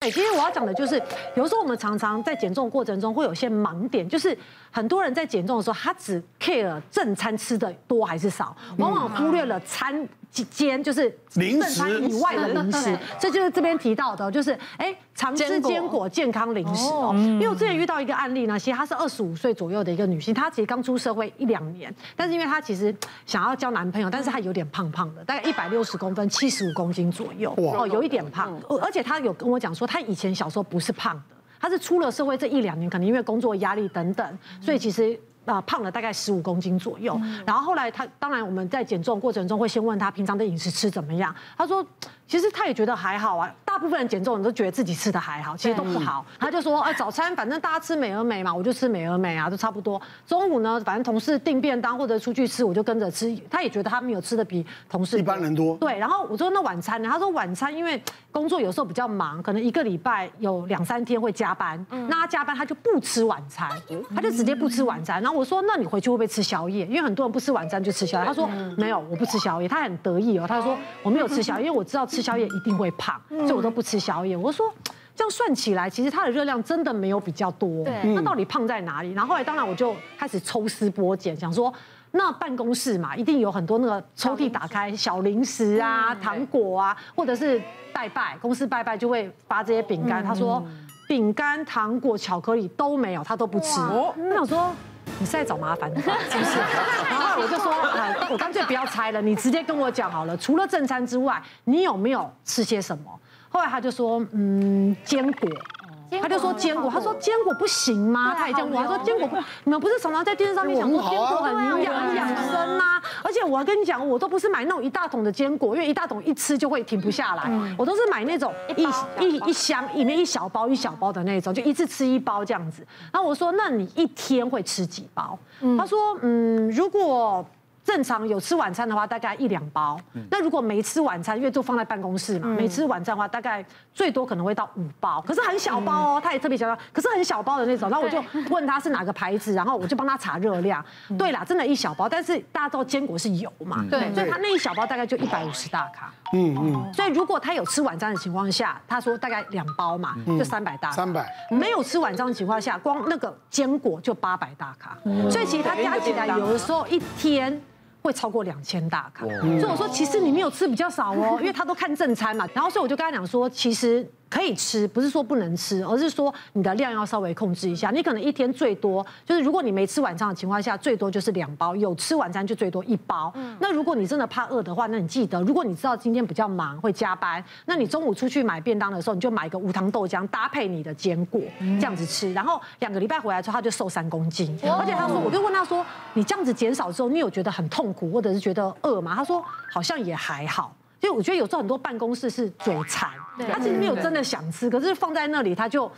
对，其实我要讲的就是，有时候我们常常在减重过程中会有些盲点，就是很多人在减重的时候，他只 care 正餐吃的多还是少，往往忽略了餐。间就是零食以外的零食，这就是这边提到的，就是哎，常吃坚果健康零食哦。因为我之前遇到一个案例呢，其实她是二十五岁左右的一个女性，她其实刚出社会一两年，但是因为她其实想要交男朋友，但是她有点胖胖的，大概一百六十公分，七十五公斤左右，哦，有一点胖。而且她有跟我讲说，她以前小时候不是胖的，她是出了社会这一两年，可能因为工作压力等等，所以其实。啊，胖了大概十五公斤左右，然后后来他当然我们在减重过程中会先问他平常的饮食吃怎么样，他说其实他也觉得还好啊。大部分人减重人都觉得自己吃的还好，其实都不好。他就说，哎，早餐反正大家吃美而美嘛，我就吃美而美啊，都差不多。中午呢，反正同事订便当或者出去吃，我就跟着吃。他也觉得他没有吃的比同事一般人多。对，然后我说那晚餐呢？他说晚餐因为工作有时候比较忙，可能一个礼拜有两三天会加班，那他加班他就不吃晚餐，他就直接不吃晚餐。然后我说，那你回去会不会吃宵夜？因为很多人不吃晚餐就吃宵夜。他说没有，我不吃宵夜。他很得意哦，他说我没有吃宵夜，因为我知道吃宵夜一定会胖，所以我都不吃宵夜。我说这样算起来，其实它的热量真的没有比较多。对，那到底胖在哪里？然后后来当然我就开始抽丝剥茧，想说那办公室嘛，一定有很多那个抽屉打开小零食啊、糖果啊，或者是拜拜公司拜拜就会发这些饼干。他说饼干、糖果、巧克力都没有，他都不吃。我想说。你是在找麻烦的，是不是？然后我就说，我干脆不要猜了，你直接跟我讲好了。除了正餐之外，你有没有吃些什么？后来他就说，嗯，坚果。他就说坚果，他说坚果不行吗？他也这样问，他说坚果不，你们不是常常在电视上面讲说坚果很营养、很养生吗？而且我要跟你讲，我都不是买那种一大桶的坚果，因为一大桶一吃就会停不下来。我都是买那种一一一箱里面一小包一小包的那种，就一次吃一包这样子。然后我说，那你一天会吃几包？他说，嗯，如果。正常有吃晚餐的话，大概一两包。那如果没吃晚餐，因为就放在办公室嘛，没吃晚餐的话，大概最多可能会到五包。可是很小包哦，他也特别强调，可是很小包的那种。然后我就问他是哪个牌子，然后我就帮他查热量。对啦，真的，一小包，但是大家知道坚果是油嘛，对，所以他那一小包大概就一百五十大卡。嗯嗯。所以如果他有吃晚餐的情况下，他说大概两包嘛，就三百大卡。三百。没有吃晚餐的情况下，光那个坚果就八百大卡。所以其实他加起来有的时候一天。会超过两千大卡，所以我说其实你没有吃比较少哦，因为他都看正餐嘛，然后所以我就跟他讲说，其实。可以吃，不是说不能吃，而是说你的量要稍微控制一下。你可能一天最多就是，如果你没吃晚餐的情况下，最多就是两包；有吃晚餐就最多一包。那如果你真的怕饿的话，那你记得，如果你知道今天比较忙会加班，那你中午出去买便当的时候，你就买一个无糖豆浆搭配你的坚果，这样子吃。然后两个礼拜回来之后，他就瘦三公斤。而且他说，我就问他说，你这样子减少之后，你有觉得很痛苦或者是觉得饿吗？他说好像也还好。就我觉得有时候很多办公室是嘴馋，他其实没有真的想吃，可是放在那里他就。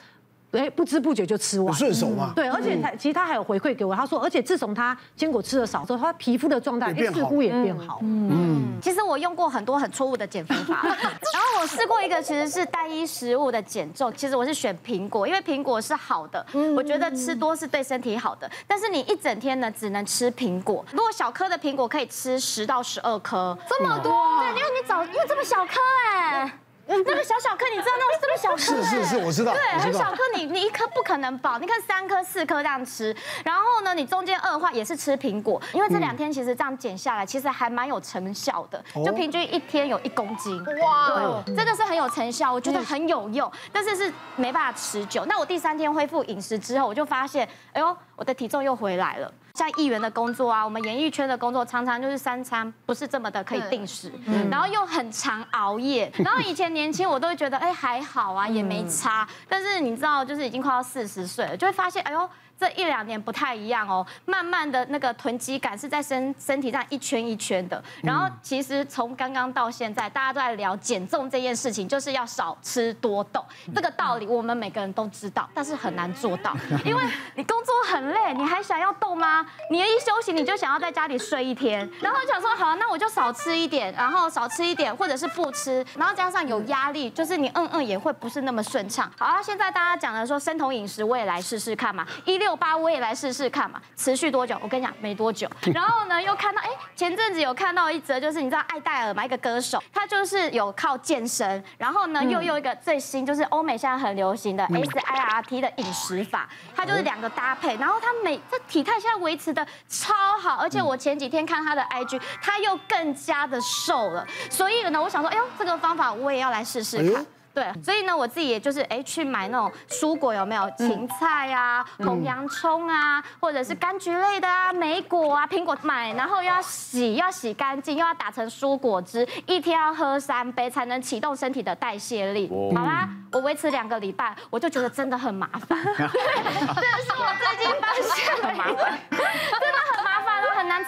哎，不知不觉就吃完，顺手嘛。对，而且他其实他还有回馈给我，他说，而且自从他坚果吃的少之后，他皮肤的状态似乎也变好。嗯，其实我用过很多很错误的减肥法，然后我试过一个其实是单一食物的减重，其实我是选苹果，因为苹果是好的，我觉得吃多是对身体好的。但是你一整天呢，只能吃苹果，如果小颗的苹果可以吃十到十二颗，这么多？对，因为你早，因为这么小颗哎。那个小小颗，你知道那个这么小颗？是是是，我知道。对，很小颗，你你一颗不可能饱，你看三颗四颗这样吃，然后呢，你中间饿的话也是吃苹果，因为这两天其实这样减下来，其实还蛮有成效的，就平均一天有一公斤。哇，对，这个是很有成效，我觉得很有用，但是是没办法持久。那我第三天恢复饮食之后，我就发现，哎呦，我的体重又回来了。像议员的工作啊，我们演艺圈的工作，常常就是三餐不是这么的可以定时，然后又很常熬夜。然后以前年轻我都会觉得，哎，还好啊，也没差。但是你知道，就是已经快要四十岁了，就会发现，哎呦。这一两年不太一样哦，慢慢的那个囤积感是在身身体上一圈一圈的。然后其实从刚刚到现在，大家都在聊减重这件事情，就是要少吃多动。这个道理我们每个人都知道，但是很难做到，因为你工作很累，你还想要动吗？你一休息你就想要在家里睡一天，然后想说好，那我就少吃一点，然后少吃一点，或者是不吃，然后加上有压力，就是你嗯嗯也会不是那么顺畅。好啊，现在大家讲的说生酮饮食，我也来试试看嘛，一六。六八我也来试试看嘛。持续多久？我跟你讲，没多久。然后呢，又看到哎，前阵子有看到一则，就是你知道艾戴尔嘛，一个歌手，他就是有靠健身，然后呢又有一个最新，就是欧美现在很流行的 SIRT 的饮食法，他就是两个搭配，然后他每这体态现在维持的超好，而且我前几天看他的 IG，他又更加的瘦了。所以呢，我想说，哎呦，这个方法我也要来试试看。对，所以呢，我自己也就是哎去买那种蔬果有没有？芹菜啊，红洋葱啊，或者是柑橘类的啊，莓果啊，苹果买，然后又要洗，要洗干净，又要打成蔬果汁，一天要喝三杯才能启动身体的代谢力。好啦，我维持两个礼拜，我就觉得真的很麻烦。对，这是我最近发现的麻烦，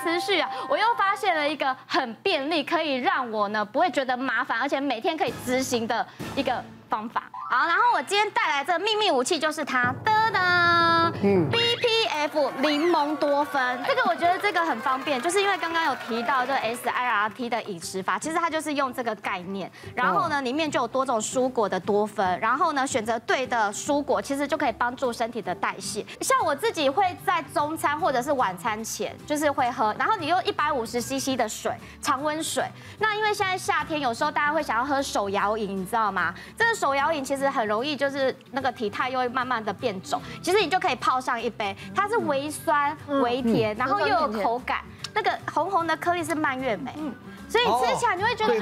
持续啊。我又发现了一个很便利，可以让我呢不会觉得麻烦，而且每天可以执行的一个。方法好，然后我今天带来这秘密武器就是它，噔噔，嗯，BPF 柠檬多酚，这个我觉得这个很方便，就是因为刚刚有提到这 SIRT 的饮食法，其实它就是用这个概念，然后呢里面就有多种蔬果的多酚，然后呢选择对的蔬果，其实就可以帮助身体的代谢。像我自己会在中餐或者是晚餐前就是会喝，然后你用一百五十 CC 的水，常温水。那因为现在夏天有时候大家会想要喝手摇饮，你知道吗？这个。手摇饮其实很容易，就是那个体态又会慢慢的变肿。其实你就可以泡上一杯，它是微酸微甜，然后又有口感，那个红红的颗粒是蔓越莓。嗯所以吃起来你会觉得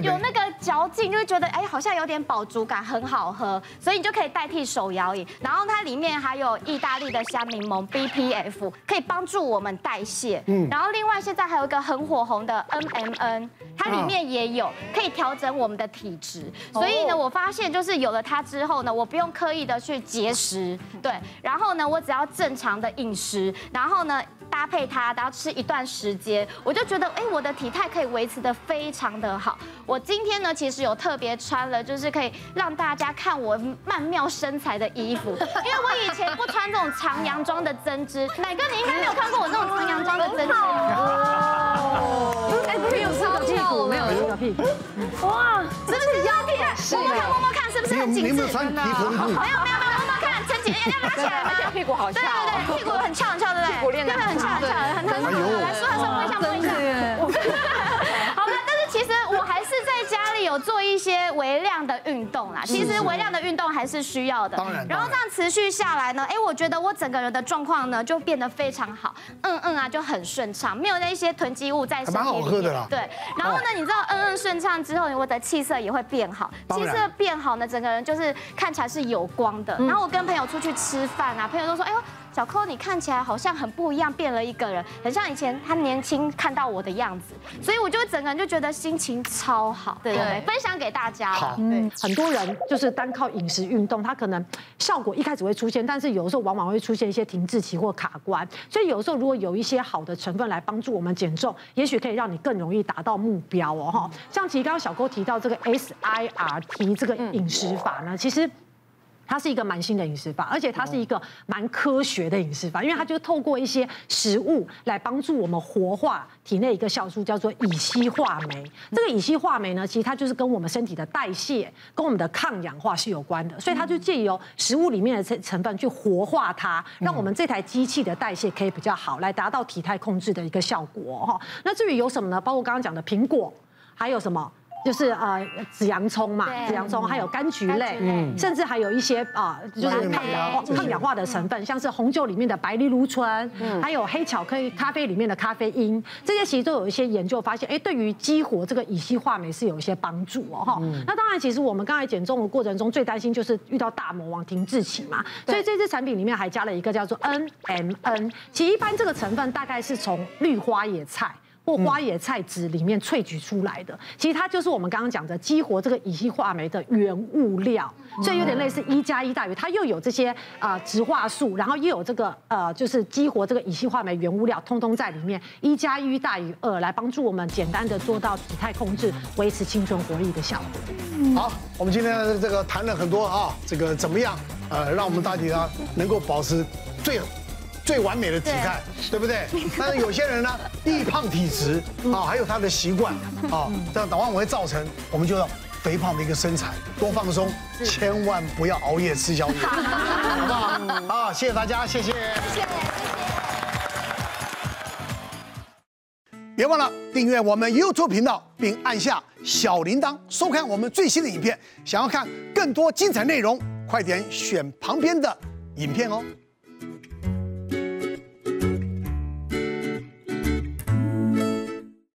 有那个嚼劲，就会觉得哎，好像有点饱足感，很好喝。所以你就可以代替手摇饮。然后它里面还有意大利的香柠檬 BPF，可以帮助我们代谢。嗯。然后另外现在还有一个很火红的 NMN，它里面也有可以调整我们的体质。所以呢，我发现就是有了它之后呢，我不用刻意的去节食，对。然后呢，我只要正常的饮食，然后呢。搭配它，然后吃一段时间，我就觉得，哎，我的体态可以维持的非常的好。我今天呢，其实有特别穿了，就是可以让大家看我曼妙身材的衣服，因为我以前不穿这种长洋装的针织。奶哥，你应该没有看过我这种长洋装的针织。哎，没有这个屁股，没有这个屁股。哇，是不是腰屁？摸摸看，摸摸看，是不是很紧致？没有没有没有没有。要拉起来吗？屁股好翘，对对对，屁股很翘很翘，对不对？屁股练得很翘很翘，很很好。动啦。其实微量的运动还是需要的。当然。然后这样持续下来呢，哎，我觉得我整个人的状况呢就变得非常好。嗯嗯啊，就很顺畅，没有那些囤积物在身体里。蛮好喝的啦。对。然后呢，你知道嗯嗯顺畅之后，我的气色也会变好。气色变好呢，整个人就是看起来是有光的。然后我跟朋友出去吃饭啊，朋友都说：“哎呦，小扣你看起来好像很不一样，变了一个人，很像以前他年轻看到我的样子。”所以我就整个人就觉得心情超好，对对对，分享给大家。好，嗯，很多人就是单靠饮食运动，他可能效果一开始会出现，但是有的时候往往会出现一些停滞期或卡关。所以有的时候如果有一些好的成分来帮助我们减重，也许可以让你更容易达到目标哦。哈，像其实刚刚小扣提到这个 SIRT 这个饮食法呢，其实。它是一个蛮新的饮食法，而且它是一个蛮科学的饮食法，因为它就透过一些食物来帮助我们活化体内一个酵素，叫做乙烯化酶。这个乙烯化酶呢，其实它就是跟我们身体的代谢、跟我们的抗氧化是有关的，所以它就借由食物里面的成成分去活化它，让我们这台机器的代谢可以比较好，来达到体态控制的一个效果哈。那至于有什么呢？包括刚刚讲的苹果，还有什么？就是呃紫洋葱嘛，紫洋葱还有柑橘类，嗯，甚至还有一些啊，就是抗氧化抗氧化的成分，像是红酒里面的白藜芦醇，嗯，还有黑巧克力咖啡里面的咖啡因，这些其实都有一些研究发现，哎，对于激活这个乙烯化酶是有一些帮助哦哈。那当然，其实我们刚才减重的过程中最担心就是遇到大魔王停滞期嘛，所以这支产品里面还加了一个叫做 NMN，其实一般这个成分大概是从绿花野菜。或花野菜籽里面萃取出来的，其实它就是我们刚刚讲的激活这个乙烯化酶的原物料，所以有点类似一加一大于它又有这些啊植化素，然后又有这个呃就是激活这个乙烯化酶原物料，通通在里面，一加一大于二，来帮助我们简单的做到体态控制，维持青春活力的效果。好，我们今天这个谈了很多啊，这个怎么样呃让我们大家能够保持最。最完美的体态，对不对？但是有些人呢，易胖体质啊，还有他的习惯啊，这样往往会造成我们就要肥胖的一个身材，多放松，千万不要熬夜吃宵夜，好不好？好，谢谢大家，谢谢，谢谢，谢谢。别忘了订阅我们 YouTube 频道，并按下小铃铛，收看我们最新的影片。想要看更多精彩内容，快点选旁边的影片哦。